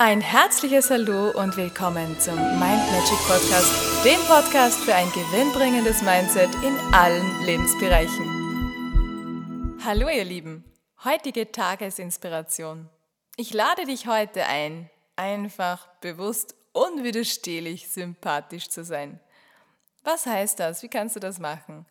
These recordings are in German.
Ein herzliches Hallo und willkommen zum Mind Magic Podcast, dem Podcast für ein gewinnbringendes Mindset in allen Lebensbereichen. Hallo ihr Lieben, heutige Tagesinspiration. Ich lade dich heute ein, einfach bewusst unwiderstehlich sympathisch zu sein. Was heißt das? Wie kannst du das machen?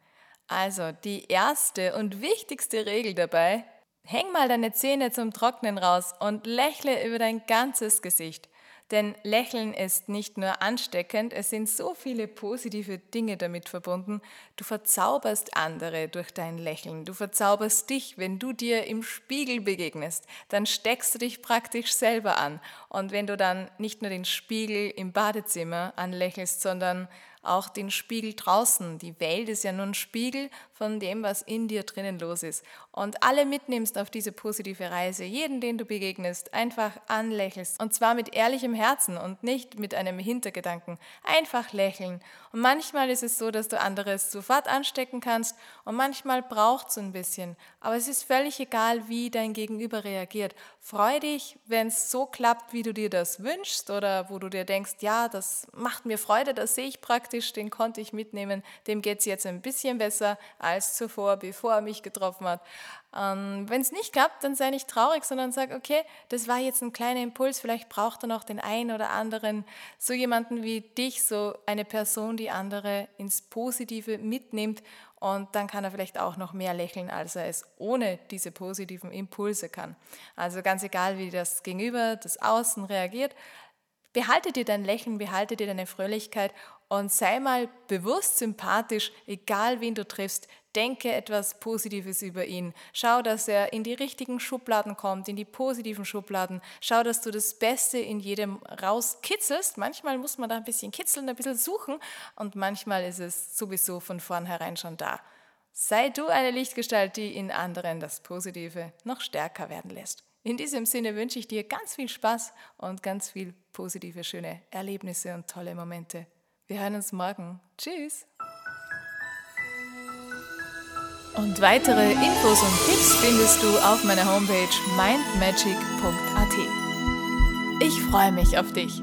Also, die erste und wichtigste Regel dabei Häng mal deine Zähne zum Trocknen raus und lächle über dein ganzes Gesicht. Denn Lächeln ist nicht nur ansteckend, es sind so viele positive Dinge damit verbunden. Du verzauberst andere durch dein Lächeln. Du verzauberst dich, wenn du dir im Spiegel begegnest. Dann steckst du dich praktisch selber an. Und wenn du dann nicht nur den Spiegel im Badezimmer anlächelst, sondern auch den Spiegel draußen. Die Welt ist ja nur ein Spiegel von dem, was in dir drinnen los ist. Und alle mitnimmst auf diese positive Reise, jeden, den du begegnest, einfach anlächelst. Und zwar mit ehrlichem Herzen und nicht mit einem Hintergedanken. Einfach lächeln. Und manchmal ist es so, dass du anderes sofort anstecken kannst und manchmal braucht es ein bisschen. Aber es ist völlig egal, wie dein Gegenüber reagiert. Freu dich, wenn es so klappt, wie du dir das wünschst oder wo du dir denkst, ja, das macht mir Freude, das sehe ich praktisch, den konnte ich mitnehmen, dem geht es jetzt ein bisschen besser als zuvor, bevor er mich getroffen hat. Ähm, Wenn es nicht klappt, dann sei nicht traurig, sondern sag, okay, das war jetzt ein kleiner Impuls, vielleicht braucht er noch den einen oder anderen, so jemanden wie dich, so eine Person, die andere ins Positive mitnimmt und dann kann er vielleicht auch noch mehr lächeln, als er es ohne diese positiven Impulse kann. Also ganz egal, wie das Gegenüber, das Außen reagiert, behalte dir dein Lächeln, behalte dir deine Fröhlichkeit und sei mal bewusst sympathisch, egal wen du triffst. Denke etwas Positives über ihn. Schau, dass er in die richtigen Schubladen kommt, in die positiven Schubladen. Schau, dass du das Beste in jedem rauskitzelst. Manchmal muss man da ein bisschen kitzeln, ein bisschen suchen und manchmal ist es sowieso von vornherein schon da. Sei du eine Lichtgestalt, die in anderen das Positive noch stärker werden lässt. In diesem Sinne wünsche ich dir ganz viel Spaß und ganz viel positive, schöne Erlebnisse und tolle Momente. Wir hören uns morgen. Tschüss. Und weitere Infos und Tipps findest du auf meiner Homepage mindmagic.at. Ich freue mich auf dich.